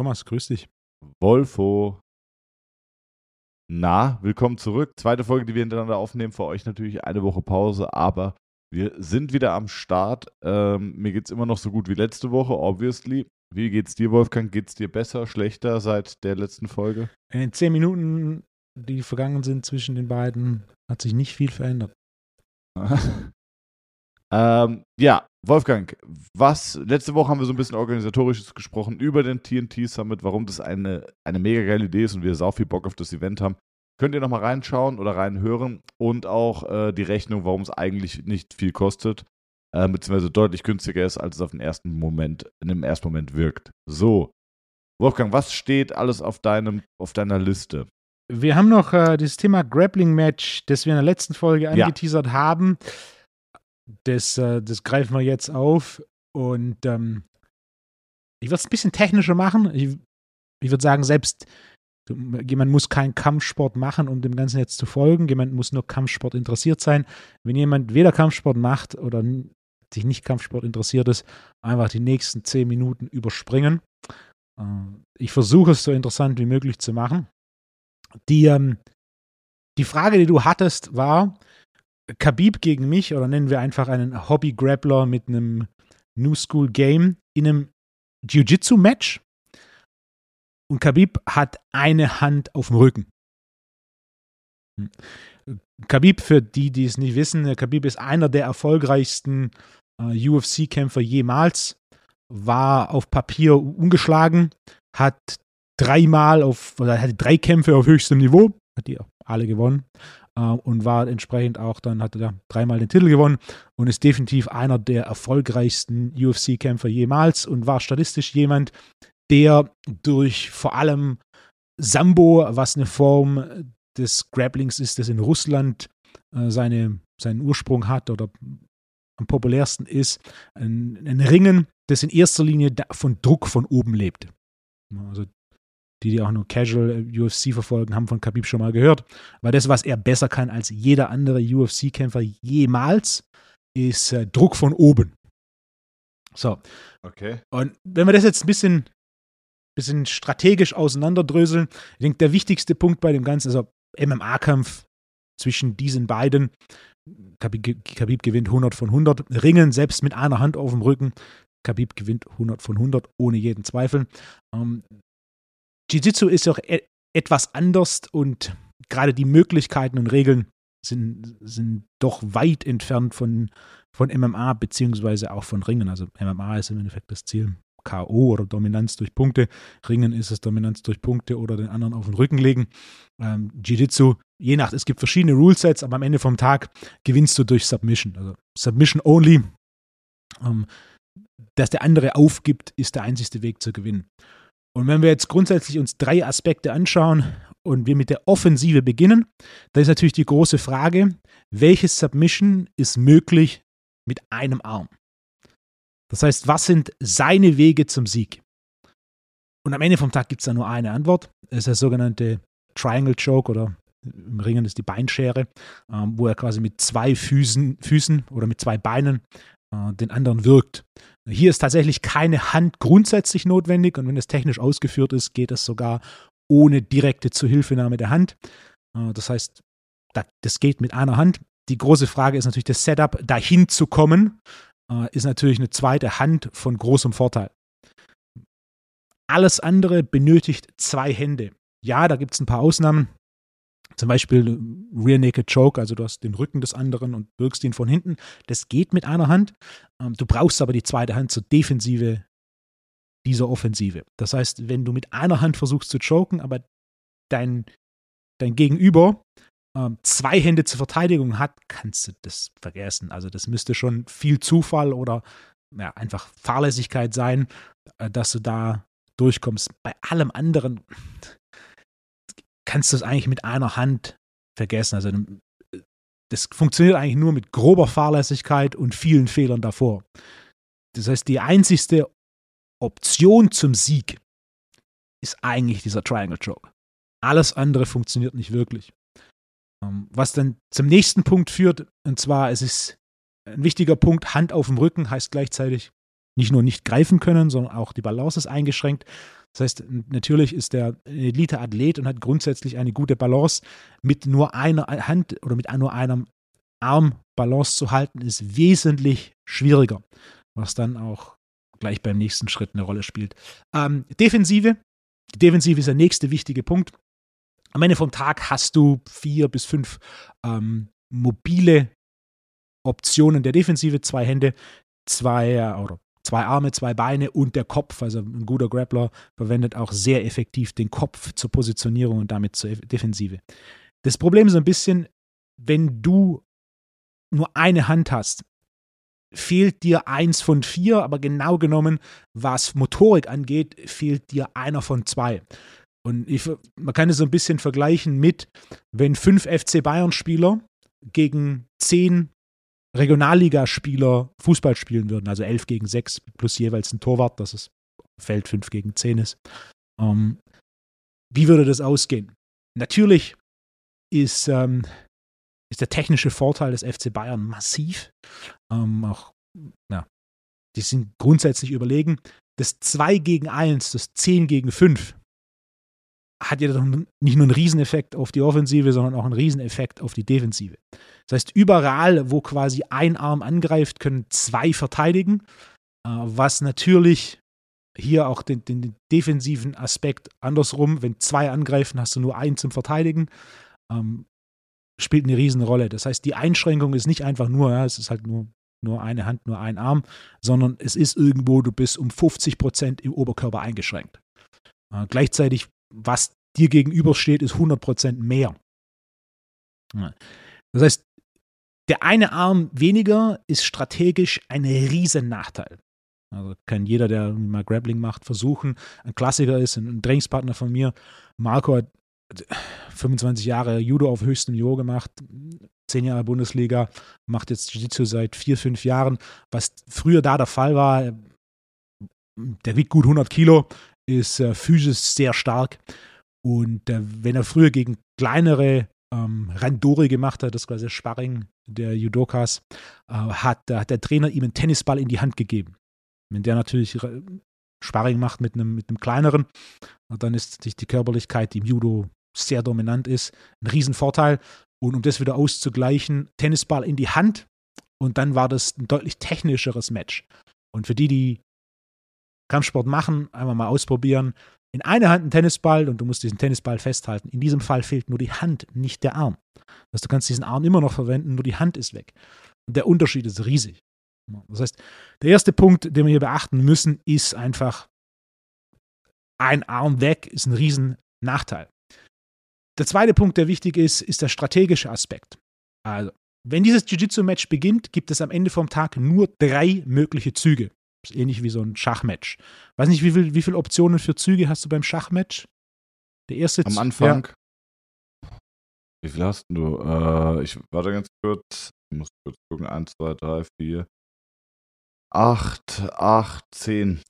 Thomas, grüß dich. Wolfo. Na, willkommen zurück. Zweite Folge, die wir hintereinander aufnehmen. Für euch natürlich eine Woche Pause, aber wir sind wieder am Start. Ähm, mir geht es immer noch so gut wie letzte Woche, obviously. Wie geht's dir, Wolfgang? Geht's dir besser, schlechter seit der letzten Folge? In den zehn Minuten, die vergangen sind zwischen den beiden, hat sich nicht viel verändert. ähm, ja, Wolfgang, was, letzte Woche haben wir so ein bisschen organisatorisches gesprochen über den TNT Summit, warum das eine, eine mega geile Idee ist und wir sau viel Bock auf das Event haben. Könnt ihr nochmal reinschauen oder reinhören und auch äh, die Rechnung, warum es eigentlich nicht viel kostet äh, beziehungsweise deutlich günstiger ist, als es auf den ersten Moment, in dem ersten Moment wirkt. So. Wolfgang, was steht alles auf deinem, auf deiner Liste? Wir haben noch äh, das Thema Grappling Match, das wir in der letzten Folge angeteasert ja. haben. Das, äh, das greifen wir jetzt auf. Und ähm, ich würde es ein bisschen technischer machen. Ich, ich würde sagen, selbst jemand muss keinen Kampfsport machen, um dem Ganzen jetzt zu folgen. Jemand muss nur Kampfsport interessiert sein. Wenn jemand weder Kampfsport macht oder sich nicht Kampfsport interessiert ist, einfach die nächsten zehn Minuten überspringen. Äh, ich versuche es so interessant wie möglich zu machen. Die, ähm, die Frage, die du hattest, war Khabib gegen mich oder nennen wir einfach einen Hobby-Grappler mit einem New School Game in einem Jiu-Jitsu-Match. Und Khabib hat eine Hand auf dem Rücken. Hm. Khabib, für die, die es nicht wissen, Khabib ist einer der erfolgreichsten äh, UFC-Kämpfer jemals, war auf Papier ungeschlagen, hat dreimal auf, oder hatte drei Kämpfe auf höchstem Niveau, hat die alle gewonnen äh, und war entsprechend auch dann, hat er dreimal den Titel gewonnen und ist definitiv einer der erfolgreichsten UFC-Kämpfer jemals und war statistisch jemand, der durch vor allem Sambo, was eine Form des Grapplings ist, das in Russland äh, seine, seinen Ursprung hat oder am populärsten ist, ein, ein Ringen, das in erster Linie von Druck von oben lebt. Also die, die auch nur Casual äh, UFC verfolgen, haben von Khabib schon mal gehört. Weil das, was er besser kann als jeder andere UFC-Kämpfer jemals, ist äh, Druck von oben. So. Okay. Und wenn wir das jetzt ein bisschen, bisschen strategisch auseinanderdröseln, ich denke, der wichtigste Punkt bei dem Ganzen, also MMA-Kampf zwischen diesen beiden, Khabib, Khabib gewinnt 100 von 100. Ringen selbst mit einer Hand auf dem Rücken. Khabib gewinnt 100 von 100, ohne jeden Zweifel. Ähm, Jiu-Jitsu ist auch e etwas anders und gerade die Möglichkeiten und Regeln sind, sind doch weit entfernt von, von MMA beziehungsweise auch von Ringen. Also MMA ist im Endeffekt das Ziel. K.O. oder Dominanz durch Punkte. Ringen ist es Dominanz durch Punkte oder den anderen auf den Rücken legen. Ähm, Jiu-Jitsu, je nach, es gibt verschiedene Rulesets, aber am Ende vom Tag gewinnst du durch Submission. Also Submission only. Ähm, dass der andere aufgibt, ist der einzigste Weg zu gewinnen. Und wenn wir jetzt grundsätzlich uns drei Aspekte anschauen und wir mit der Offensive beginnen, dann ist natürlich die große Frage, welches Submission ist möglich mit einem Arm? Das heißt, was sind seine Wege zum Sieg? Und am Ende vom Tag gibt es da nur eine Antwort. Es ist der sogenannte Triangle Choke oder im Ringen ist die Beinschere, ähm, wo er quasi mit zwei Füßen, Füßen oder mit zwei Beinen äh, den anderen wirkt. Hier ist tatsächlich keine Hand grundsätzlich notwendig und wenn es technisch ausgeführt ist, geht es sogar ohne direkte Zuhilfenahme der Hand. Äh, das heißt, das geht mit einer Hand. Die große Frage ist natürlich das Setup, dahin zu kommen äh, ist natürlich eine zweite Hand von großem Vorteil. Alles andere benötigt zwei Hände. Ja, da gibt es ein paar Ausnahmen. Zum Beispiel Rear Naked Choke, also du hast den Rücken des anderen und wirkst ihn von hinten. Das geht mit einer Hand. Ähm, du brauchst aber die zweite Hand zur Defensive dieser Offensive. Das heißt, wenn du mit einer Hand versuchst zu choken, aber dein, dein Gegenüber ähm, zwei Hände zur Verteidigung hat, kannst du das vergessen. Also das müsste schon viel Zufall oder ja, einfach Fahrlässigkeit sein, äh, dass du da durchkommst. Bei allem anderen kannst du es eigentlich mit einer Hand vergessen. Also das funktioniert eigentlich nur mit grober Fahrlässigkeit und vielen Fehlern davor. Das heißt, die einzigste Option zum Sieg ist eigentlich dieser Triangle Choke. Alles andere funktioniert nicht wirklich. Ähm, was dann zum nächsten Punkt führt, und zwar es ist ein wichtiger Punkt, Hand auf dem Rücken heißt gleichzeitig nicht nur nicht greifen können, sondern auch die Balance ist eingeschränkt. Das heißt, natürlich ist der Elite-Athlet und hat grundsätzlich eine gute Balance. Mit nur einer Hand oder mit nur einem Arm Balance zu halten, ist wesentlich schwieriger, was dann auch gleich beim nächsten Schritt eine Rolle spielt. Ähm, Defensive. Die Defensive ist der nächste wichtige Punkt. Am Ende vom Tag hast du vier bis fünf ähm, mobile Optionen der Defensive, zwei Hände, zwei äh, oder zwei Arme, zwei Beine und der Kopf. Also ein guter Grappler verwendet auch sehr effektiv den Kopf zur Positionierung und damit zur Defensive. Das Problem ist ein bisschen, wenn du nur eine Hand hast, fehlt dir eins von vier, aber genau genommen, was Motorik angeht, fehlt dir einer von zwei. Und ich, man kann es so ein bisschen vergleichen mit, wenn fünf FC Bayern-Spieler gegen zehn Regionalligaspieler Fußball spielen würden, also elf gegen sechs plus jeweils ein Torwart, dass es Feld fünf gegen zehn ist. Ähm, wie würde das ausgehen? Natürlich ist, ähm, ist der technische Vorteil des FC Bayern massiv. Ähm, auch, ja, die sind grundsätzlich überlegen. Das 2 gegen 1, das 10 gegen 5 hat ja nicht nur einen Rieseneffekt auf die Offensive, sondern auch einen Rieseneffekt auf die Defensive. Das heißt, überall, wo quasi ein Arm angreift, können zwei verteidigen, äh, was natürlich hier auch den, den, defensiven Aspekt andersrum, wenn zwei angreifen, hast du nur einen zum Verteidigen, ähm, spielt eine Riesenrolle. Das heißt, die Einschränkung ist nicht einfach nur, ja, es ist halt nur, nur eine Hand, nur ein Arm, sondern es ist irgendwo, du bist um 50 Prozent im Oberkörper eingeschränkt. Äh, gleichzeitig was dir gegenübersteht, ist 100% mehr. Das heißt, der eine Arm weniger ist strategisch ein riesen Nachteil. Also kann jeder, der mal Grappling macht, versuchen. Ein Klassiker ist, ein Trainingspartner von mir, Marco hat 25 Jahre Judo auf höchstem Niveau gemacht, 10 Jahre Bundesliga, macht jetzt Jiu-Jitsu seit 4, 5 Jahren. Was früher da der Fall war, der wiegt gut 100 Kilo, ist äh, physisch sehr stark. Und äh, wenn er früher gegen kleinere ähm, Randori gemacht hat, das quasi Sparring der Judokas, äh, hat, hat der Trainer ihm einen Tennisball in die Hand gegeben. Wenn der natürlich Sparring macht mit einem, mit einem kleineren, dann ist sich die Körperlichkeit, die im Judo sehr dominant ist, ein Riesenvorteil. Und um das wieder auszugleichen, Tennisball in die Hand und dann war das ein deutlich technischeres Match. Und für die, die Kampfsport machen, einmal mal ausprobieren. In einer Hand ein Tennisball und du musst diesen Tennisball festhalten. In diesem Fall fehlt nur die Hand, nicht der Arm. Also du kannst diesen Arm immer noch verwenden, nur die Hand ist weg. Und der Unterschied ist riesig. Das heißt, der erste Punkt, den wir hier beachten müssen, ist einfach, ein Arm weg ist ein riesen Nachteil. Der zweite Punkt, der wichtig ist, ist der strategische Aspekt. Also, wenn dieses Jiu-Jitsu-Match beginnt, gibt es am Ende vom Tag nur drei mögliche Züge. Ist ähnlich wie so ein Schachmatch. Weiß nicht, wie, viel, wie viele Optionen für Züge hast du beim Schachmatch? Der erste Am Anfang. Ja. Wie viel hast du? Äh, ich warte ganz kurz. Ich muss kurz gucken. 1, 2, 3, 4, 8, 8, 10.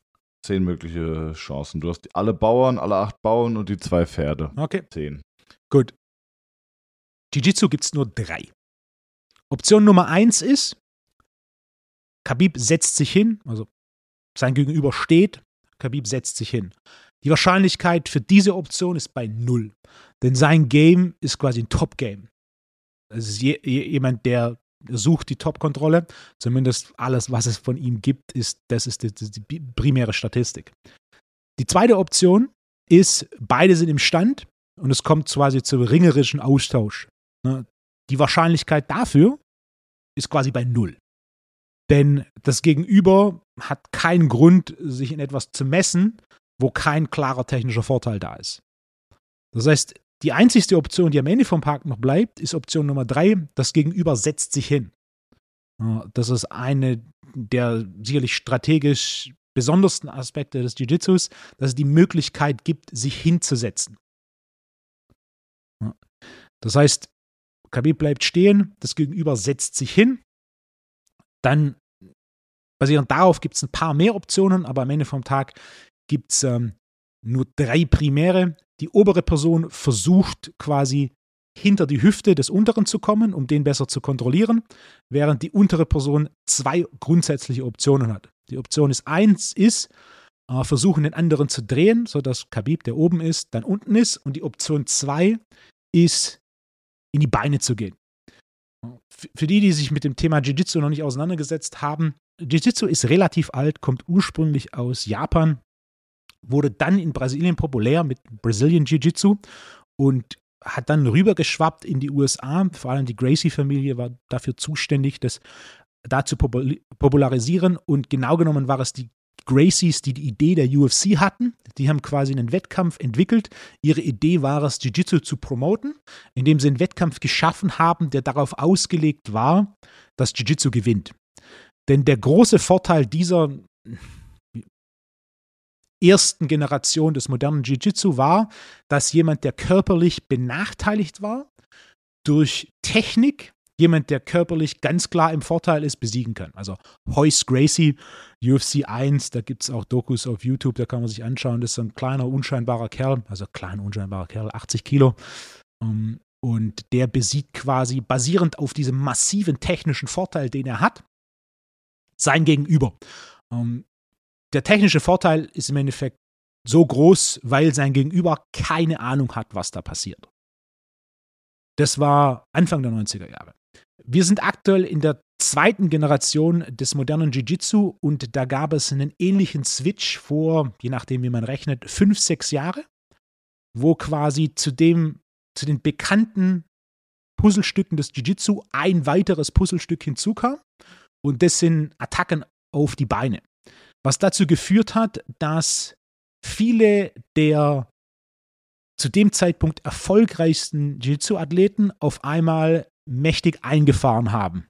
Zehn mögliche Chancen. Du hast alle Bauern, alle acht Bauern und die zwei Pferde. Okay. Zehn. Gut. Jiu-Jitsu gibt es nur drei. Option Nummer eins ist, Khabib setzt sich hin, also sein Gegenüber steht, Khabib setzt sich hin. Die Wahrscheinlichkeit für diese Option ist bei null. Denn sein Game ist quasi ein Top-Game. Es ist je, jemand, der sucht die Top-Kontrolle. Zumindest alles, was es von ihm gibt, ist, das ist die, die primäre Statistik. Die zweite Option ist, beide sind im Stand und es kommt quasi zum ringerischen Austausch. Ne? Die Wahrscheinlichkeit dafür ist quasi bei null. Denn das Gegenüber hat keinen Grund, sich in etwas zu messen, wo kein klarer technischer Vorteil da ist. Das heißt, die einzigste Option, die am Ende vom Park noch bleibt, ist Option Nummer drei. Das Gegenüber setzt sich hin. Das ist eine der sicherlich strategisch besondersten Aspekte des Jiu-Jitsus, dass es die Möglichkeit gibt, sich hinzusetzen. Das heißt, Khabib bleibt stehen, das Gegenüber setzt sich hin, dann basierend darauf gibt es ein paar mehr Optionen, aber am Ende vom Tag gibt es ähm, nur drei primäre. Die obere Person versucht quasi hinter die Hüfte des unteren zu kommen, um den besser zu kontrollieren, während die untere Person zwei grundsätzliche Optionen hat. Die Option ist eins ist, äh, versuchen den anderen zu drehen, sodass Khabib, der oben ist, dann unten ist. Und die Option zwei ist, in die Beine zu gehen. Für die, die sich mit dem Thema Jiu-Jitsu noch nicht auseinandergesetzt haben, Jiu-Jitsu ist relativ alt, kommt ursprünglich aus Japan, wurde dann in Brasilien populär mit Brazilian Jiu-Jitsu und hat dann rübergeschwappt in die USA. Vor allem die Gracie-Familie war dafür zuständig, das da zu popularisieren. Und genau genommen war es die Gracies, die die Idee der UFC hatten. Die haben quasi einen Wettkampf entwickelt. Ihre Idee war es, Jiu-Jitsu zu promoten, indem sie einen Wettkampf geschaffen haben, der darauf ausgelegt war, dass Jiu-Jitsu gewinnt. Denn der große Vorteil dieser ersten Generation des modernen Jiu-Jitsu war, dass jemand, der körperlich benachteiligt war, durch Technik jemand, der körperlich ganz klar im Vorteil ist, besiegen kann. Also Hoyce Gracie, UFC 1, da gibt es auch Dokus auf YouTube, da kann man sich anschauen. Das ist so ein kleiner, unscheinbarer Kerl, also kleiner, unscheinbarer Kerl, 80 Kilo. Um, und der besiegt quasi basierend auf diesem massiven technischen Vorteil, den er hat, sein Gegenüber. Um, der technische Vorteil ist im Endeffekt so groß, weil sein Gegenüber keine Ahnung hat, was da passiert. Das war Anfang der 90er Jahre. Wir sind aktuell in der zweiten Generation des modernen Jiu-Jitsu und da gab es einen ähnlichen Switch vor, je nachdem wie man rechnet, fünf, sechs Jahre, wo quasi zu dem, zu den bekannten Puzzlestücken des Jiu-Jitsu ein weiteres Puzzlestück hinzukam und das sind Attacken auf die Beine. Was dazu geführt hat, dass viele der zu dem Zeitpunkt erfolgreichsten Jiu-Jitsu-Athleten auf einmal mächtig eingefahren haben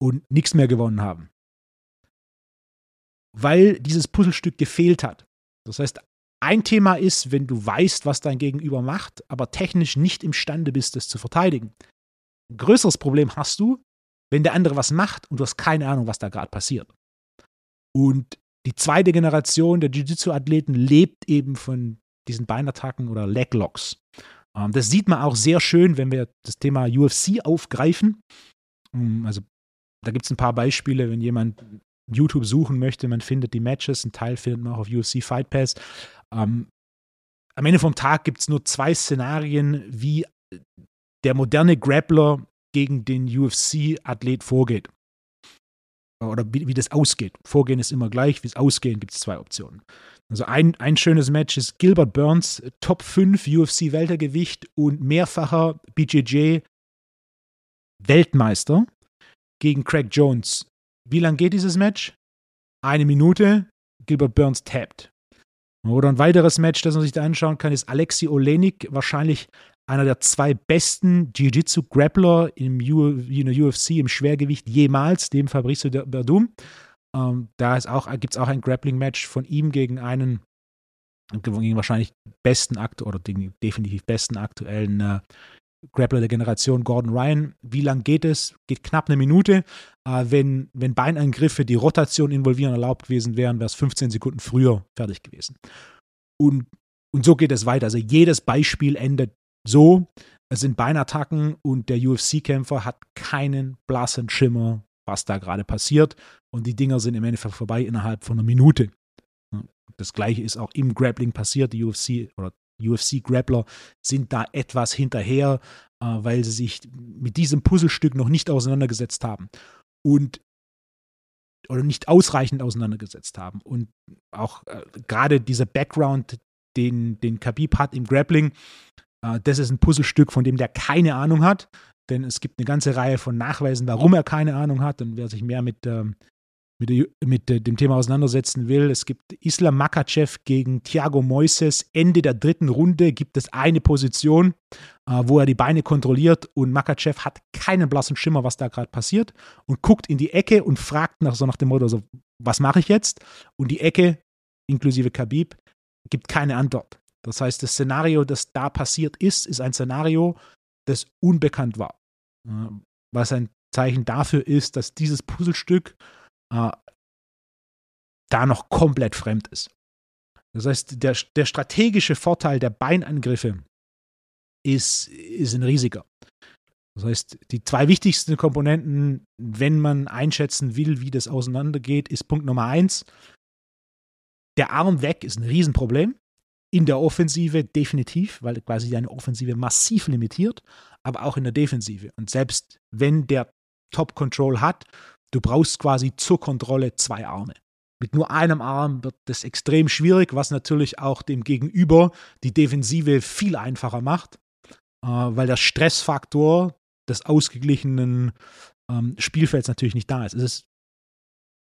und nichts mehr gewonnen haben. Weil dieses Puzzlestück gefehlt hat. Das heißt, ein Thema ist, wenn du weißt, was dein Gegenüber macht, aber technisch nicht imstande bist, das zu verteidigen. Ein größeres Problem hast du, wenn der andere was macht und du hast keine Ahnung, was da gerade passiert. Und die zweite Generation der Jiu-Jitsu-Athleten lebt eben von diesen Beinattacken oder Leglocks. Ähm, das sieht man auch sehr schön, wenn wir das Thema UFC aufgreifen. Ähm, also da gibt es ein paar Beispiele, wenn jemand YouTube suchen möchte, man findet die Matches, ein Teil findet man auch auf UFC Fight Pass. Ähm, am Ende vom Tag gibt es nur zwei Szenarien, wie der moderne Grappler gegen den UFC-Athlet vorgeht. Oder wie, wie, das ausgeht. Vorgehen ist immer gleich, wie es ausgehen, gibt es zwei Optionen. Also ein, ein schönes Match ist Gilbert Burns, Top 5 UFC Weltergewicht und mehrfacher BJJ Weltmeister gegen Craig Jones. Wie lang geht dieses Match? Eine Minute. Gilbert Burns tappt. Oder ein weiteres Match, das man sich da anschauen kann, ist Alexi Olenik, wahrscheinlich einer der zwei besten Jiu-Jitsu-Grappler im in der UFC im Schwergewicht jemals, dem Fabricio Verdum. Ähm, da gibt es auch ein Grappling-Match von ihm gegen einen, gegen wahrscheinlich besten Akt oder den definitiv besten aktuellen äh, Grappler der Generation, Gordon Ryan. Wie lang geht es? Geht knapp eine Minute. Äh, wenn, wenn Beinangriffe die Rotation involvieren erlaubt gewesen wären, wäre es 15 Sekunden früher fertig gewesen. Und, und so geht es weiter. Also jedes Beispiel endet so. Es sind Beinattacken und der UFC-Kämpfer hat keinen blassen Schimmer, was da gerade passiert. Und die Dinger sind im Endeffekt vorbei innerhalb von einer Minute. Das gleiche ist auch im Grappling passiert. Die UFC oder UFC-Grappler sind da etwas hinterher, äh, weil sie sich mit diesem Puzzlestück noch nicht auseinandergesetzt haben. Und oder nicht ausreichend auseinandergesetzt haben. Und auch äh, gerade dieser Background, den, den Khabib hat im Grappling, das ist ein Puzzlestück, von dem der keine Ahnung hat. Denn es gibt eine ganze Reihe von Nachweisen, warum er keine Ahnung hat. Und wer sich mehr mit, ähm, mit, mit dem Thema auseinandersetzen will, es gibt Islam Makachev gegen Thiago Moises. Ende der dritten Runde gibt es eine Position, äh, wo er die Beine kontrolliert und Makachev hat keinen blassen Schimmer, was da gerade passiert und guckt in die Ecke und fragt nach so nach dem Motto, so, was mache ich jetzt? Und die Ecke, inklusive Khabib, gibt keine Antwort. Das heißt, das Szenario, das da passiert ist, ist ein Szenario, das unbekannt war. Was ein Zeichen dafür ist, dass dieses Puzzlestück äh, da noch komplett fremd ist. Das heißt, der, der strategische Vorteil der Beinangriffe ist, ist ein riesiger. Das heißt, die zwei wichtigsten Komponenten, wenn man einschätzen will, wie das auseinandergeht, ist Punkt Nummer eins. Der Arm weg ist ein Riesenproblem. In der Offensive definitiv, weil quasi deine Offensive massiv limitiert, aber auch in der Defensive. Und selbst wenn der Top Control hat, du brauchst quasi zur Kontrolle zwei Arme. Mit nur einem Arm wird das extrem schwierig, was natürlich auch dem Gegenüber die Defensive viel einfacher macht, äh, weil der Stressfaktor des ausgeglichenen ähm, Spielfelds natürlich nicht da ist. Es ist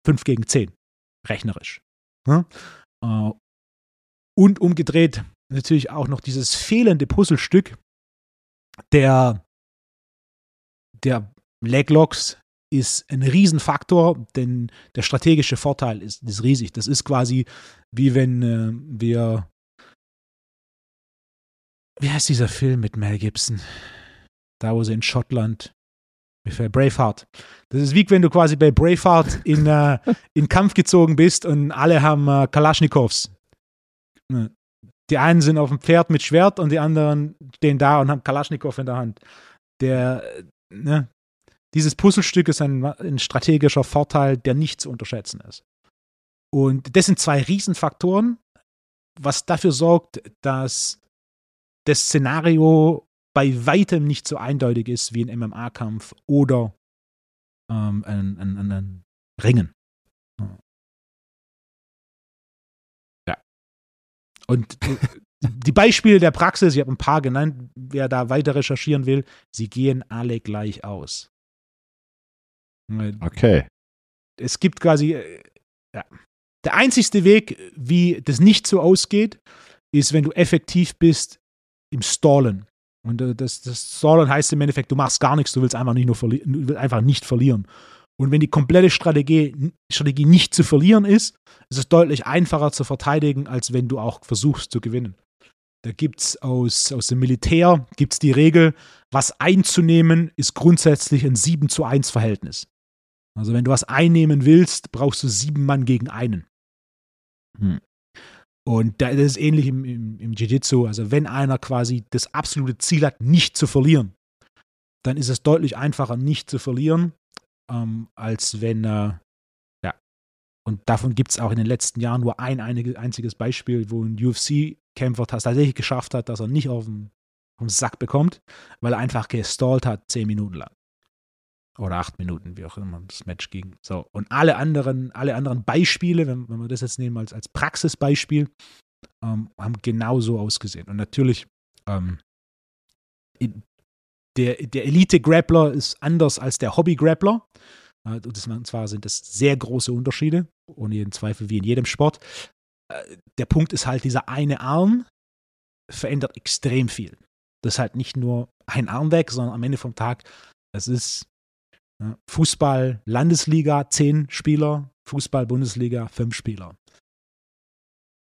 5 gegen 10, rechnerisch. Und umgedreht natürlich auch noch dieses fehlende Puzzlestück der, der Leglocks ist ein Riesenfaktor, denn der strategische Vorteil ist, ist riesig. Das ist quasi wie wenn äh, wir. Wie heißt dieser Film mit Mel Gibson? Da, wo sie in Schottland. Braveheart. Das ist wie wenn du quasi bei Braveheart in, äh, in Kampf gezogen bist und alle haben äh, Kalaschnikows. Ne. Die einen sind auf dem Pferd mit Schwert und die anderen stehen da und haben Kalaschnikow in der Hand. Der, ne, dieses Puzzlestück ist ein, ein strategischer Vorteil, der nicht zu unterschätzen ist. Und das sind zwei Riesenfaktoren, was dafür sorgt, dass das Szenario bei weitem nicht so eindeutig ist wie ein MMA-Kampf oder ähm, ein, ein, ein, ein Ringen. Und die Beispiele der Praxis, ich habe ein paar genannt, wer da weiter recherchieren will, sie gehen alle gleich aus. Okay. Es gibt quasi, äh, ja. Der einzigste Weg, wie das nicht so ausgeht, ist, wenn du effektiv bist im Stallen. Und äh, das, das Stallen heißt im Endeffekt, du machst gar nichts, du willst einfach nicht nur verli du willst einfach nicht verlieren. Und wenn die komplette Strategie, Strategie nicht zu verlieren ist, ist es deutlich einfacher zu verteidigen, als wenn du auch versuchst zu gewinnen. Da gibt es aus, aus dem Militär gibt's die Regel, was einzunehmen, ist grundsätzlich ein 7 zu 1 Verhältnis. Also wenn du was einnehmen willst, brauchst du sieben Mann gegen einen. Hm. Und das ist ähnlich im, im, im Jiu-Jitsu. Also wenn einer quasi das absolute Ziel hat, nicht zu verlieren, dann ist es deutlich einfacher, nicht zu verlieren, ähm, als wenn, äh, ja. Und davon gibt es auch in den letzten Jahren nur ein einziges Beispiel, wo ein UFC-Kämpfer tatsächlich geschafft hat, dass er nicht auf den, auf den Sack bekommt, weil er einfach gestallt hat, zehn Minuten lang. Oder acht Minuten, wie auch immer das Match ging. So. Und alle anderen, alle anderen Beispiele, wenn, wenn wir das jetzt nehmen als, als Praxisbeispiel, ähm, haben genauso ausgesehen. Und natürlich, ähm, der, der Elite-Grappler ist anders als der Hobby-Grappler. Äh, und zwar sind das sehr große Unterschiede, ohne jeden Zweifel, wie in jedem Sport. Äh, der Punkt ist halt, dieser eine Arm verändert extrem viel. Das ist halt nicht nur ein Arm weg, sondern am Ende vom Tag, das ist Fußball, Landesliga, zehn Spieler, Fußball, Bundesliga, fünf Spieler.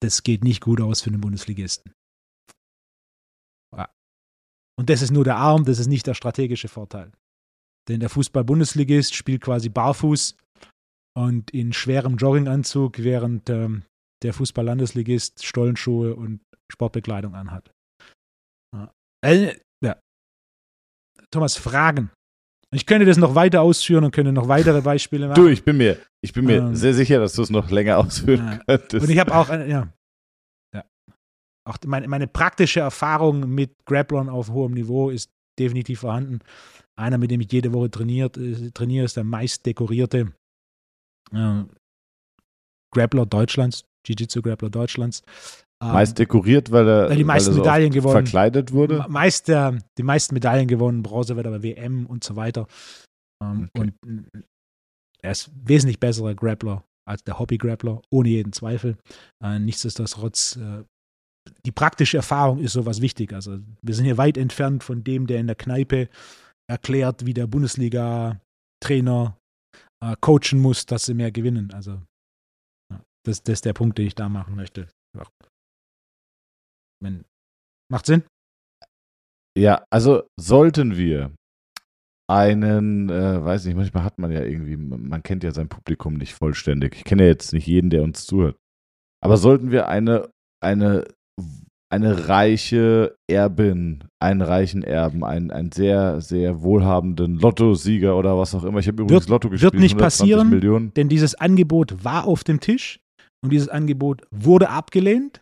Das geht nicht gut aus für einen Bundesligisten. Und das ist nur der Arm, das ist nicht der strategische Vorteil. Denn der Fußball-Bundesligist spielt quasi barfuß und in schwerem Jogginganzug, während ähm, der Fußball-Landesligist Stollenschuhe und Sportbekleidung anhat. Ja. Äh, ja. Thomas, Fragen? Ich könnte das noch weiter ausführen und könnte noch weitere Beispiele machen. Du, ich bin mir, ich bin mir ähm, sehr sicher, dass du es noch länger ausführen ja. könntest. Und ich habe auch, äh, ja, ja, auch meine, meine praktische Erfahrung mit Grapplern auf hohem Niveau ist definitiv vorhanden. Einer, mit dem ich jede Woche trainiert, äh, trainiere, ist der meist dekorierte äh, Grappler Deutschlands, Jiu-Jitsu-Grappler Deutschlands. Ähm, meist dekoriert, weil er, die meisten so Medaillen gewonnen, verkleidet wurde? Meist, äh, die meisten Medaillen gewonnen, Bronze wird aber WM und so weiter. Ähm, okay. Und äh, er ist wesentlich besserer Grappler als der Hobby-Grappler, ohne jeden Zweifel. Äh, nichtsdestotrotz, äh, die praktische Erfahrung ist sowas wichtig. Also wir sind hier weit entfernt von dem, der in der Kneipe erklärt, wie der Bundesliga-Trainer äh, coachen muss, dass sie mehr gewinnen. Also das, das ist der Punkt, den ich da machen möchte. Wenn, macht Sinn? Ja, also sollten wir einen, äh, weiß nicht, manchmal hat man ja irgendwie, man kennt ja sein Publikum nicht vollständig. Ich kenne ja jetzt nicht jeden, der uns zuhört. Aber sollten wir eine, eine eine reiche Erbin, einen reichen Erben, einen, einen sehr, sehr wohlhabenden Lottosieger oder was auch immer. Ich habe übrigens Wird- Lotto gespielt. wird nicht 120 passieren. Millionen. Denn dieses Angebot war auf dem Tisch und dieses Angebot wurde abgelehnt.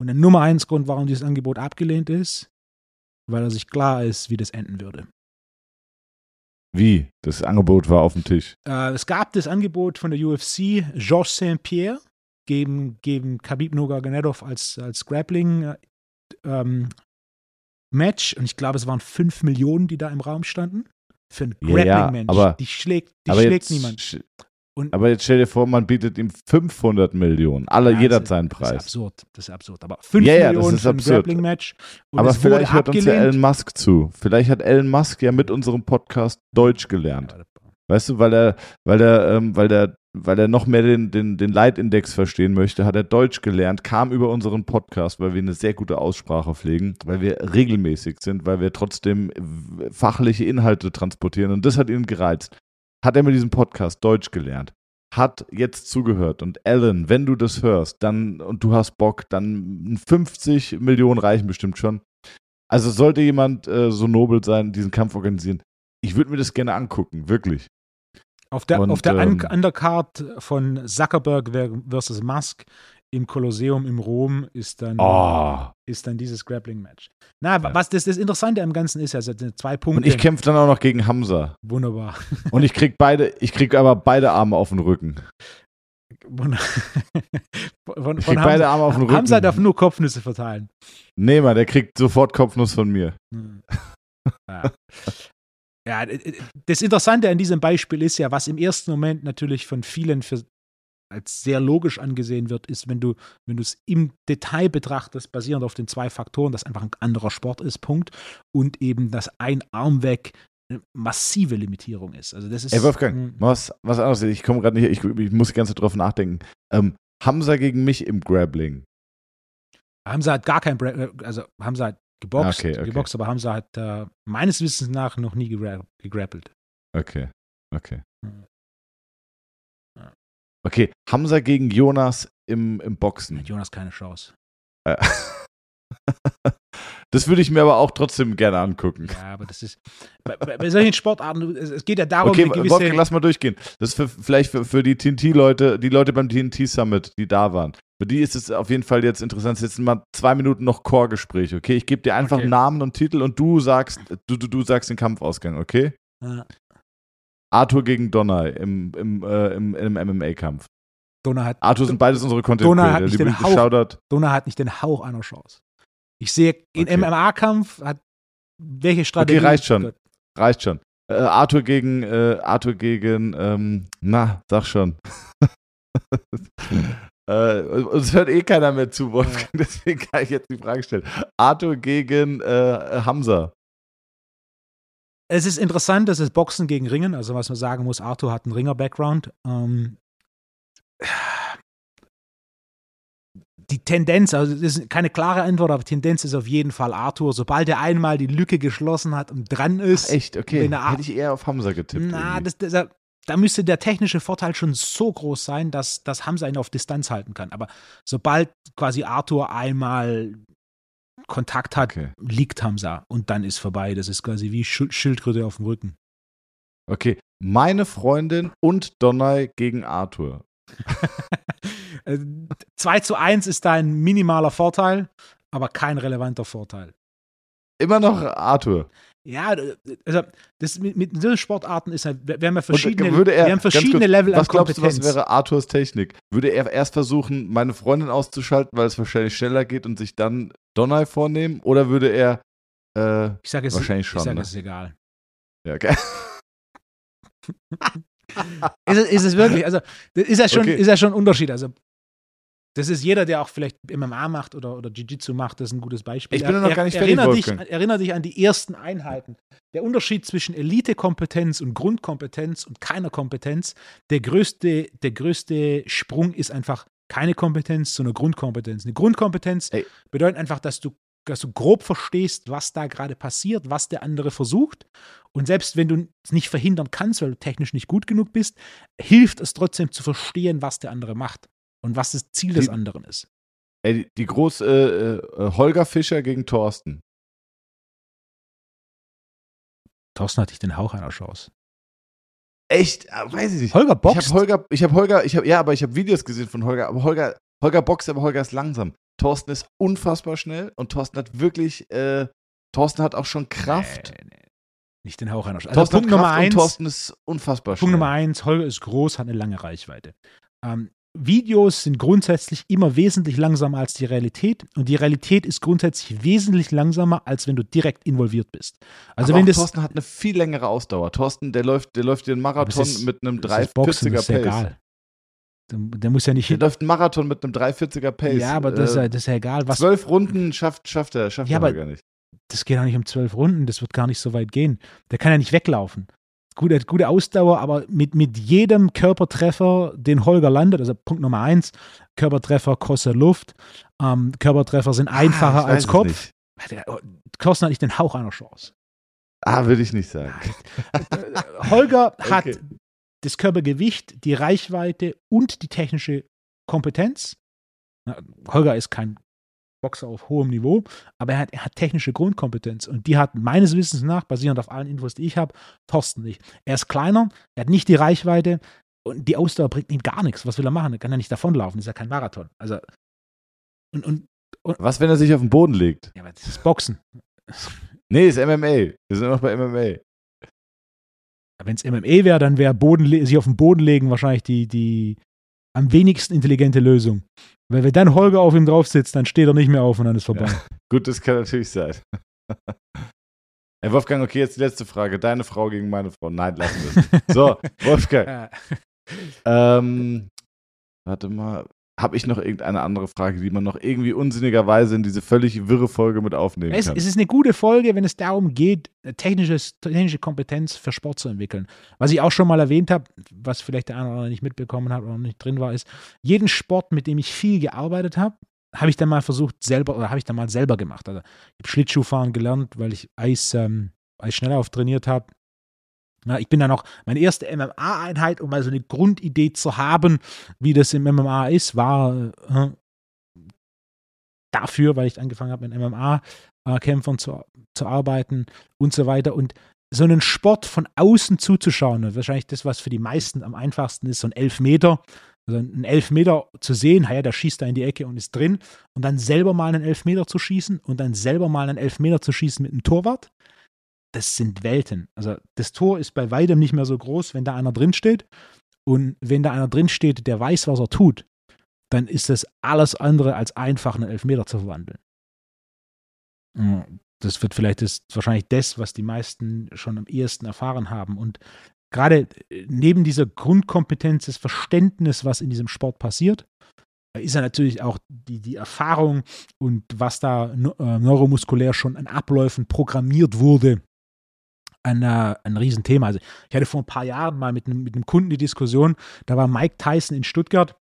Und der Nummer eins Grund, warum dieses Angebot abgelehnt ist, weil er sich klar ist, wie das enden würde. Wie? Das Angebot war auf dem Tisch. Äh, es gab das Angebot von der UFC, Georges St-Pierre gegen, gegen Khabib Nurmagomedov als, als Grappling äh, ähm, Match und ich glaube, es waren 5 Millionen, die da im Raum standen. Für ein ja, Grappling-Match. aber- die schlägt, die schlägt jetzt, niemand. Und- aber jetzt stell dir vor, man bietet ihm 500 Millionen. Alle, Ja, jeder das- seinen Das ist Preis. absurd. Das ist absurd. Aber 5 Ja, ja, das Millionen für ein. Grappling-Match. Aber vielleicht hört uns ja abgelehnt. Elon Musk zu. Vielleicht hat Elon Musk ja mit unserem Podcast Deutsch gelernt. Weißt du, weil er, weil er, ähm, weil er, weil er noch mehr den, den, den Leitindex verstehen möchte, hat er Deutsch gelernt, kam über unseren Podcast, weil wir eine sehr gute Aussprache pflegen, weil wir regelmäßig sind, weil wir trotzdem fachliche Inhalte transportieren und das hat ihn gereizt. Hat er mit diesem Podcast Deutsch gelernt, hat jetzt zugehört und Alan, wenn du das hörst, dann und du hast Bock, dann 50 Millionen reichen bestimmt schon. Also sollte jemand äh, so nobel sein, diesen Kampf organisieren, ich würde mir das gerne angucken, wirklich. Auf der, Und, auf der ähm, Undercard von Zuckerberg ver- versus Musk im Kolosseum im Rom ist dann, Oh. ist dann dieses Grappling-Match. Na, Ja. was das, das Interessante am Ganzen ist, also zwei Punkte. Und ich kämpfe dann auch noch gegen Hamza. Wunderbar. Und ich krieg beide, ich krieg aber beide Arme auf den Rücken. Wunder- von, Ich krieg beide Arme auf den Rücken. Hamza darf nur Kopfnüsse verteilen. Nee, Mann, der kriegt sofort Kopfnuss von mir. Hm. Ja. Ja, äh, das Interessante an diesem Beispiel ist ja, was im ersten Moment natürlich von vielen für, als sehr logisch angesehen wird, ist, wenn du, wenn du es im Detail betrachtest, basierend auf den zwei Faktoren, dass einfach ein anderer Sport ist, Punkt, und eben, dass ein Arm weg eine massive Limitierung ist. Also das ist. Ey, Wolfgang, Hm. was, was anderes. Ich komme gerade nicht, ich, ich muss die ganze Zeit drauf nachdenken. Ähm, Hamza gegen mich im Grappling. Hamza hat gar kein, Bra- also Hamza hat geboxt, Okay, okay. geboxt, aber Hamza hat äh, meines Wissens nach noch nie gegra gegrappelt. Okay, okay. Okay, Hamza gegen Jonas im, im Boxen. Hat Jonas keine Chance. Das würde ich mir aber auch trotzdem gerne angucken. Ja, aber das ist bei, bei, solchen Sportarten, es, geht ja darum, Okay, eine Wolfgang, lass mal durchgehen. Das ist für, vielleicht für, für die TNT-Leute, die Leute beim TNT-Summit, die da waren. Für die ist es auf jeden Fall jetzt interessant. Jetzt sind mal zwei Minuten noch Core-Gespräch, okay? Ich gebe dir einfach Okay. Namen und Titel und du sagst, du, du, du sagst den Kampfausgang, okay? Ja, Arthur gegen Donner im, im, äh, im, im MMA-Kampf. Donna hat, Arthur sind beides unsere content Donner hat creator nicht den Liebe Hauch- Shoutout. Donna hat nicht den Hauch einer Chance. Ich sehe, in Okay. MMA-Kampf hat welche Strategie. Okay, reicht schon. Gott. Reicht schon. Äh, Arthur gegen, äh, Arthur gegen, ähm, na, sag schon. äh, uns hört eh keiner mehr zu, Wolfgang, deswegen kann ich jetzt die Frage stellen. Arthur gegen äh, Hamza. Es ist interessant, das ist Boxen gegen Ringen. Also, was man sagen muss, Arthur hat einen Ringer-Background. Ähm, die Tendenz, also das ist keine klare Antwort, aber Tendenz ist auf jeden Fall Arthur. Sobald er einmal die Lücke geschlossen hat und dran ist, Echt, okay. Hätte ich eher auf Hamza getippt. Na, das, das, da müsste der technische Vorteil schon so groß sein, dass, dass Hamza ihn auf Distanz halten kann. Aber sobald quasi Arthur einmal Kontakt hat, Okay. liegt Hamza und dann ist vorbei. Das ist quasi wie Schil- Schildkröte auf dem Rücken. okay. Meine Freundin und Donai gegen Arthur. Äh, 2 zu 1 ist da ein minimaler Vorteil, aber kein relevanter Vorteil. Immer noch Arthur. Ja, also das mit, mit diesen Sportarten ist halt, wir haben ja Und verschiedene, würde er, wir haben verschiedene kurz, Level an Was glaubst du, was Kompetenz. wäre Arthurs Technik? Würde er erst versuchen, meine Freundin auszuschalten, weil es wahrscheinlich schneller geht und sich dann Donai vornehmen? Oder würde er. Äh, ich sage es, wahrscheinlich ich schon, sage, ne? es ist egal. ja, okay. Ist es, ist es wirklich, also ist ja schon, Okay. ist ja schon ein Unterschied. Also das ist jeder, der auch vielleicht MMA macht oder, oder Jiu-Jitsu macht, das ist ein gutes Beispiel. Ich bin ja noch gar nicht fertig, erinnere dich, erinnere dich an die ersten Einheiten. Der Unterschied zwischen Elite-Kompetenz und Grundkompetenz und keiner Kompetenz, der größte, der größte Sprung ist einfach keine Kompetenz, sondern Grundkompetenz. Eine Grundkompetenz Ey. bedeutet einfach, dass du, dass du grob verstehst, was da gerade passiert, was der andere versucht. Und selbst wenn du es nicht verhindern kannst, weil du technisch nicht gut genug bist, hilft es trotzdem zu verstehen, was der andere macht und was das Ziel des Die- anderen ist. Ey, die große äh, äh, Holger Fischer gegen Thorsten. Thorsten hatte ich den Hauch einer Chance. Echt? Ah, weiß ich nicht. Holger boxt? Ich habe Holger, ich habe Holger, ich habe ja, aber ich habe Videos gesehen von Holger, aber Holger, Holger boxt, aber Holger ist langsam. Thorsten ist unfassbar schnell und Thorsten hat wirklich, äh, Thorsten hat auch schon Kraft. Nee, nee. Nicht den Hauch einer Chance. Also Thorsten Punkt Nummer eins. Thorsten ist unfassbar Punkt schnell. Punkt Nummer eins, Holger ist groß, hat eine lange Reichweite. Ähm, Videos sind grundsätzlich immer wesentlich langsamer als die Realität und die Realität ist grundsätzlich wesentlich langsamer, als wenn du direkt involviert bist. Also Aber wenn das Thorsten hat eine viel längere Ausdauer. Thorsten, der läuft, der läuft dir einen Marathon ist, mit einem 340er Pace. Egal. Der, der, muss ja nicht. Der läuft einen Marathon mit einem 340er Pace. Ja, aber das, äh, das ist ja egal. Was, zwölf Runden schafft, schafft er, schafft ja, er gar nicht. Das geht auch nicht um zwölf Runden, das wird gar nicht so weit gehen. Der kann ja nicht weglaufen gute, gute Ausdauer, aber mit, mit jedem Körpertreffer, den Holger landet, also Punkt Nummer eins, Körpertreffer kostet Luft, ähm, Körpertreffer sind ah, einfacher ah, als Kopf. Kosten hat nicht den Hauch einer Chance. Ah, würde ich nicht sagen. Holger hat okay. das Körpergewicht, die Reichweite und die technische Kompetenz. Holger ist kein Boxer auf hohem Niveau, aber er hat, er hat technische Grundkompetenz und die hat meines Wissens nach, basierend auf allen Infos, die ich habe, Thorsten nicht. Er ist kleiner, er hat nicht die Reichweite und die Ausdauer bringt ihm gar nichts. Was will er machen? Er kann ja nicht davonlaufen, das ist ja kein Marathon. Also und, und, und Was, wenn er sich auf den Boden legt? Ja, aber das ist Boxen. Nee, ist MMA. Wir sind noch bei MMA. Wenn es MMA wäre, dann wäre sich auf den Boden legen wahrscheinlich die, die am wenigsten intelligente Lösung. Weil wenn dann Holger auf ihm drauf sitzt, dann steht er nicht mehr auf und dann ist vorbei. Ja. Gut, das kann natürlich sein. Herr Wolfgang, okay, jetzt die letzte Frage. Deine Frau gegen meine Frau. Nein, lassen wir es. So, Wolfgang. ähm, warte mal. Habe ich noch irgendeine andere Frage, die man noch irgendwie unsinnigerweise in diese völlig wirre Folge mit aufnehmen es, kann? Es ist eine gute Folge, wenn es darum geht, technisches, technische Kompetenz für Sport zu entwickeln. Was ich auch schon mal erwähnt habe, was vielleicht der eine oder andere nicht mitbekommen hat oder nicht drin war, ist, jeden Sport, mit dem ich viel gearbeitet habe, habe ich dann mal versucht selber oder habe ich dann mal selber gemacht. Also ich habe Schlittschuhfahren gelernt, weil ich Eis, ähm, Eis schneller trainiert habe. Ja, ich bin dann noch, meine erste MMA-Einheit, um mal so eine Grundidee zu haben, wie das im MMA ist, war äh, dafür, weil ich angefangen habe, mit MMA-Kämpfern zu, zu arbeiten und so weiter. Und so einen Sport von außen zuzuschauen, wahrscheinlich das, was für die meisten am einfachsten ist, so ein Elfmeter, also ein Elfmeter zu sehen, ja, der schießt da in die Ecke und ist drin und dann selber mal einen Elfmeter zu schießen und dann selber mal einen Elfmeter zu schießen mit einem Torwart das sind Welten. Also das Tor ist bei weitem nicht mehr so groß, wenn da einer drin steht. Und wenn da einer drin steht, der weiß, was er tut, dann ist das alles andere als einfach, einen Elfmeter zu verwandeln. Das wird vielleicht das, wahrscheinlich das, was die meisten schon am ehesten erfahren haben. Und gerade äh, neben dieser Grundkompetenz, das Verständnis, was in diesem Sport passiert, ist ja natürlich auch die, die Erfahrung und was da äh, neuromuskulär schon an Abläufen programmiert wurde, ein, äh, ein Riesenthema. Also ich hatte vor ein paar Jahren mal mit einem, mit einem Kunden die Diskussion, da war Mike Tyson in Stuttgart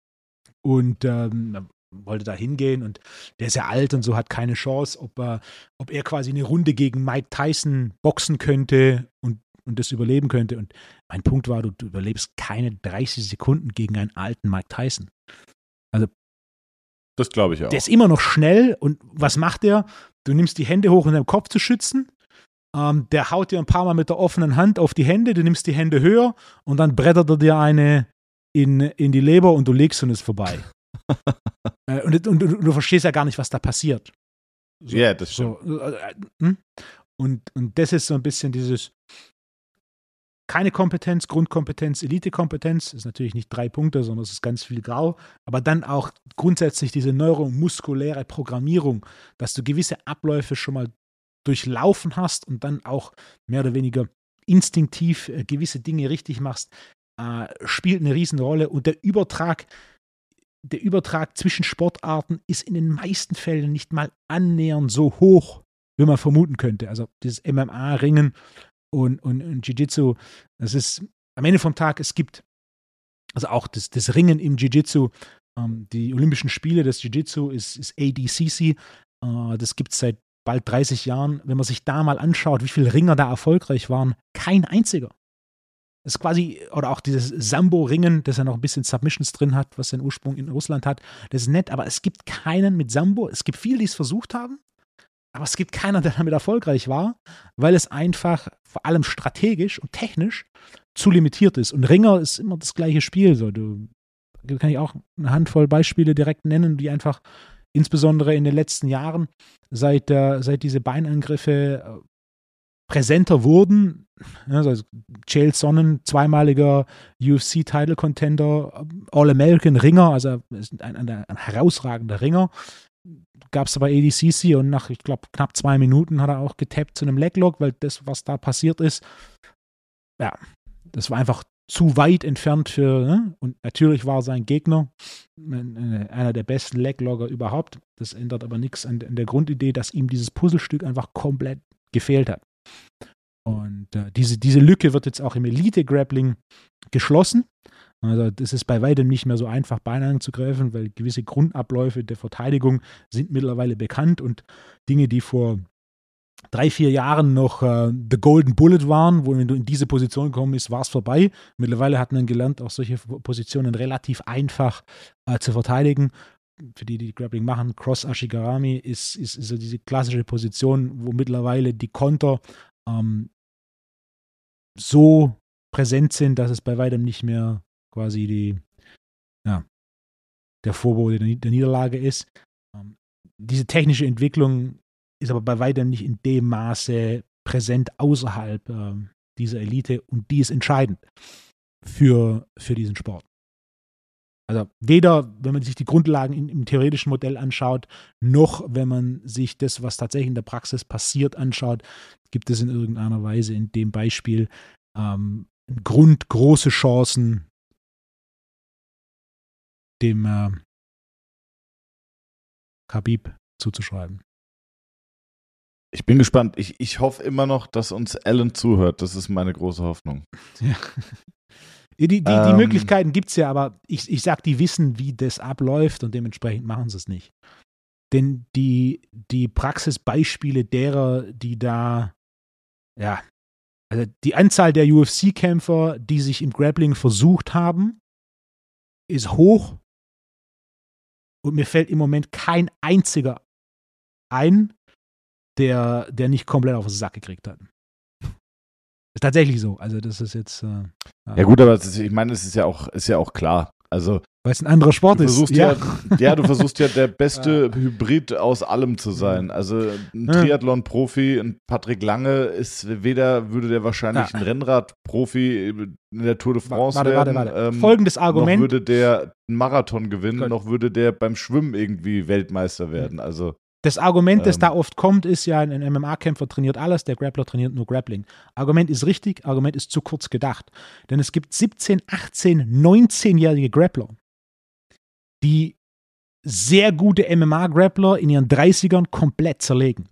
und ähm, wollte da hingehen und der ist ja alt und so hat keine Chance, ob er, ob er quasi eine Runde gegen Mike Tyson boxen könnte und, und das überleben könnte. Und mein Punkt war, du, du überlebst keine 30 Sekunden gegen einen alten Mike Tyson. Also das glaube ich auch. Der ist immer noch schnell und was macht er? Du nimmst die Hände hoch, um deinen Kopf zu schützen ähm, der haut dir ein paar Mal mit der offenen Hand auf die Hände, du nimmst die Hände höher und dann brettert er dir eine in, in die Leber und du legst und ist vorbei. äh, und, und, und, du verstehst ja gar nicht, was da passiert. So, ja, das stimmt. So, äh, hm? und, und das ist so ein bisschen dieses keine Kompetenz, Grundkompetenz, Elitekompetenz, ist natürlich nicht drei Punkte, sondern es ist ganz viel grau, aber dann auch grundsätzlich diese neuromuskuläre Programmierung, dass du gewisse Abläufe schon mal durchlaufen hast und dann auch mehr oder weniger instinktiv äh, gewisse Dinge richtig machst, äh, spielt eine Riesenrolle. Und der Übertrag, der Übertrag zwischen Sportarten ist in den meisten Fällen nicht mal annähernd so hoch, wie man vermuten könnte. Also dieses MMA-Ringen und, und, und Jiu-Jitsu, das ist am Ende vom Tag, es gibt also auch das, das Ringen im Jiu-Jitsu, ähm, die Olympischen Spiele des Jiu-Jitsu ist, ist ADCC. Äh, das gibt es seit bald 30 Jahren, wenn man sich da mal anschaut, wie viele Ringer da erfolgreich waren, kein einziger. Das ist quasi, oder auch dieses Sambo-Ringen, das ja noch ein bisschen Submissions drin hat, was seinen Ursprung in Russland hat. Das ist nett, aber es gibt keinen mit Sambo. Es gibt viele, die es versucht haben, aber es gibt keiner, der damit erfolgreich war, weil es einfach vor allem strategisch und technisch zu limitiert ist. Und Ringer ist immer das gleiche Spiel. So, du kann ich auch eine Handvoll Beispiele direkt nennen, die einfach insbesondere in den letzten Jahren, seit, äh, seit diese Beinangriffe äh, präsenter wurden. Also Chael Sonnen, zweimaliger UFC-Title-Contender, All-American Ringer, also ein, ein, ein herausragender Ringer. Gab es bei ADCC und nach, ich glaube, knapp zwei Minuten hat er auch getappt zu einem Leglock, weil das, was da passiert ist, ja, das war einfach zu weit entfernt für, ne? und natürlich war sein Gegner einer der besten Leglogger überhaupt. Das ändert aber nichts an, an der Grundidee, dass ihm dieses Puzzlestück einfach komplett gefehlt hat. Und äh, diese, diese Lücke wird jetzt auch im Elite-Grappling geschlossen. Also das ist bei weitem nicht mehr so einfach, Beine anzugreifen, weil gewisse Grundabläufe der Verteidigung sind mittlerweile bekannt und Dinge, die vor drei, vier Jahren noch äh, The Golden Bullet waren, wo wenn du in diese Position gekommen bist, war es vorbei. Mittlerweile hat man gelernt, auch solche Positionen relativ einfach äh, zu verteidigen. Für die, die Grappling machen, Cross Ashigarami ist, ist, ist so diese klassische Position, wo mittlerweile die Konter ähm, so präsent sind, dass es bei weitem nicht mehr quasi die, ja, der Vorbote der, der Niederlage ist. Ähm, diese technische Entwicklung ist aber bei weitem nicht in dem Maße präsent außerhalb äh, dieser Elite und die ist entscheidend für, für diesen Sport. Also weder, wenn man sich die Grundlagen in, im theoretischen Modell anschaut, noch wenn man sich das, was tatsächlich in der Praxis passiert, anschaut, gibt es in irgendeiner Weise in dem Beispiel ähm, Grund, große Chancen, dem äh, Khabib zuzuschreiben. Ich bin gespannt. Ich, ich hoffe immer noch, dass uns Alan zuhört. Das ist meine große Hoffnung. Ja. Die, die, die ähm, Möglichkeiten gibt es ja, aber ich, ich sag, die wissen, wie das abläuft und dementsprechend machen sie es nicht. Denn die, die Praxisbeispiele derer, die da, ja, also die Anzahl der UFC-Kämpfer, die sich im Grappling versucht haben, ist hoch. Und mir fällt im Moment kein einziger ein, der, der nicht komplett auf den Sack gekriegt hat. Ist tatsächlich so. Also, das ist jetzt. Äh, ja, gut, aber ist, ich meine, es ist ja auch, ist ja auch klar. Also, weil es ein anderer Sport ist. Ja. ja. ja, du versuchst ja der beste. Hybrid aus allem zu sein. Also ein Triathlon-Profi, ein Patrick Lange ist weder würde der wahrscheinlich ja. ein Rennrad-Profi in der Tour de France warte, werden. Warte, warte. Ähm, Folgendes Argument. Noch würde der einen Marathon gewinnen, Gut. noch würde der beim Schwimmen irgendwie Weltmeister werden. Also das Argument, das ähm, da oft kommt, ist ja, ein MMA-Kämpfer trainiert alles, der Grappler trainiert nur Grappling. Argument ist richtig, Argument ist zu kurz gedacht. Denn es gibt 17, 18, 19-jährige Grappler, die sehr gute MMA-Grappler in ihren 30ern komplett zerlegen.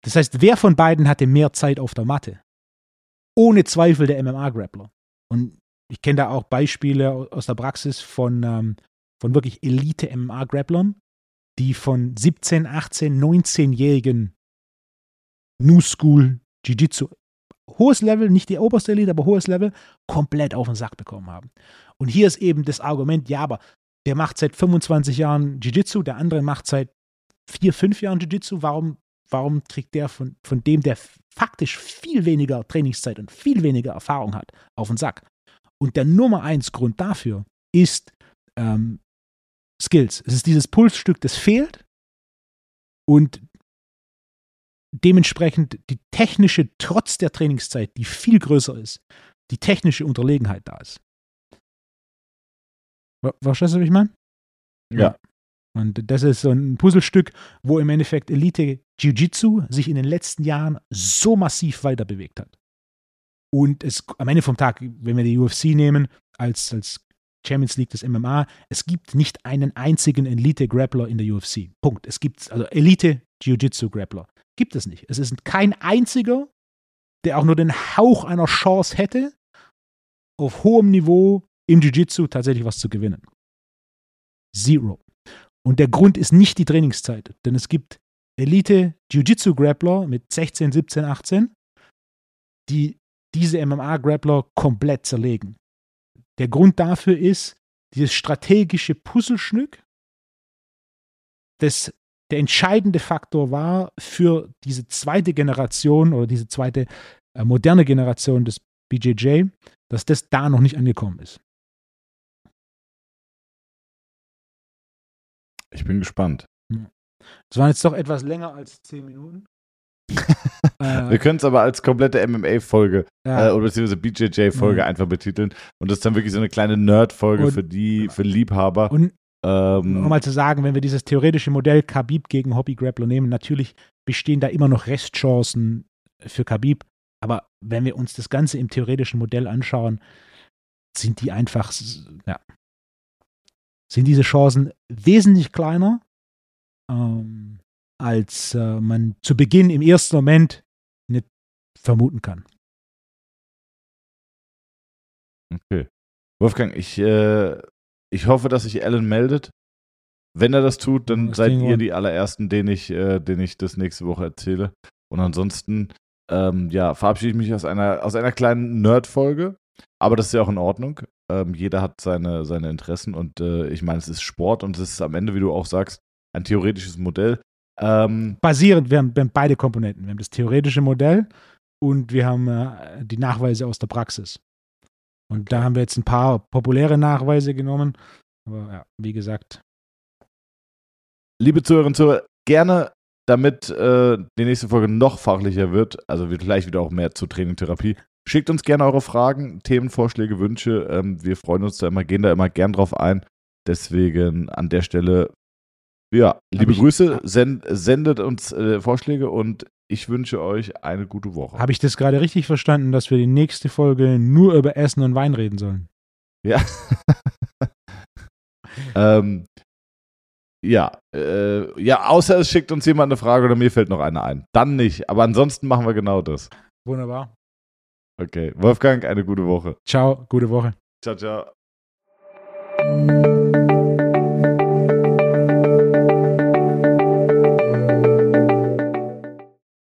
Das heißt, wer von beiden hatte mehr Zeit auf der Matte? Ohne Zweifel der MMA-Grappler. Und ich kenne da auch Beispiele aus der Praxis von, ähm, von wirklich Elite-MMA-Grapplern, die von 17, 18, 19-jährigen New School Jiu-Jitsu, hohes Level, nicht die oberste Elite, aber hohes Level, komplett auf den Sack bekommen haben. Und hier ist eben das Argument, ja, aber der macht seit 25 Jahren Jiu-Jitsu, der andere macht seit vier, fünf Jahren Jiu-Jitsu, warum, warum kriegt der von, von dem, der faktisch viel weniger Trainingszeit und viel weniger Erfahrung hat, auf den Sack? Und der Nummer eins Grund dafür ist ähm, Skills. Es ist dieses Pulsstück, das fehlt und dementsprechend die technische, trotz der Trainingszeit, die viel größer ist, die technische Unterlegenheit da ist. Verstehst du, was ich meine? Ja. Und das ist so ein Puzzlestück, wo im Endeffekt Elite Jiu-Jitsu sich in den letzten Jahren so massiv weiter bewegt hat. Und es am Ende vom Tag, wenn wir die UFC nehmen, als, als Champions League des MMA, es gibt nicht einen einzigen Elite-Grappler in der UFC. Punkt. Es gibt, also Elite-Jiu-Jitsu-Grappler. Gibt es nicht. Es ist kein einziger, der auch nur den Hauch einer Chance hätte, auf hohem Niveau im Jiu-Jitsu tatsächlich was zu gewinnen. Zero. Und der Grund ist nicht die Trainingszeit, denn es gibt Elite Jiu-Jitsu-Grappler mit 16, 17, 18, die diese MMA-Grappler komplett zerlegen. Der Grund dafür ist dieses strategische Puzzlestück, das der entscheidende Faktor war für diese zweite Generation oder diese zweite äh, moderne Generation des BJJ, dass das da noch nicht angekommen ist. Ich bin gespannt. Das waren jetzt doch etwas länger als zehn Minuten. Wir können es aber als komplette MMA-Folge ja. äh, oder beziehungsweise BJJ-Folge ja. einfach betiteln. Und das ist dann wirklich so eine kleine Nerd-Folge für die, für Liebhaber. Und ähm, um mal zu sagen, wenn wir dieses theoretische Modell Khabib gegen Hobby Grappler nehmen, natürlich bestehen da immer noch Restchancen für Khabib. Aber wenn wir uns das Ganze im theoretischen Modell anschauen, sind die einfach, ja, sind diese Chancen wesentlich kleiner, ähm, als äh, man zu Beginn im ersten Moment nicht vermuten kann. Okay. Wolfgang, ich äh, ich hoffe, dass sich Alan meldet. Wenn er das tut, dann das seid ihr die allerersten, denen ich, äh, denen ich das nächste Woche erzähle. Und ansonsten, ähm, ja, verabschiede ich mich aus einer, aus einer kleinen Nerd-Folge. Aber das ist ja auch in Ordnung. Ähm, jeder hat seine, seine Interessen und äh, ich meine, es ist Sport und es ist am Ende, wie du auch sagst, ein theoretisches Modell. Ähm, Basierend, wir haben, wir haben, beide Komponenten. Wir haben das theoretische Modell und wir haben äh, die Nachweise aus der Praxis. Und da haben wir jetzt ein paar populäre Nachweise genommen. Aber ja, wie gesagt. Liebe Zuhörerinnen und Zuhörer, gerne, damit äh, die nächste Folge noch fachlicher wird, also wir gleich wieder auch mehr zur Trainingtherapie, schickt uns gerne eure Fragen, Themenvorschläge, Wünsche. Ähm, wir freuen uns da immer, gehen da immer gern drauf ein. Deswegen an der Stelle, ja, liebe Grüße, send, sendet uns äh, Vorschläge und ich wünsche euch eine gute Woche. Habe ich das gerade richtig verstanden, dass wir die nächste Folge nur über Essen und Wein reden sollen? Ja. ähm, ja, äh, ja, außer es schickt uns jemand eine Frage oder mir fällt noch eine ein. Dann nicht, aber ansonsten machen wir genau das. Wunderbar. Okay, Wolfgang, eine gute Woche. Ciao, gute Woche. Ciao, ciao.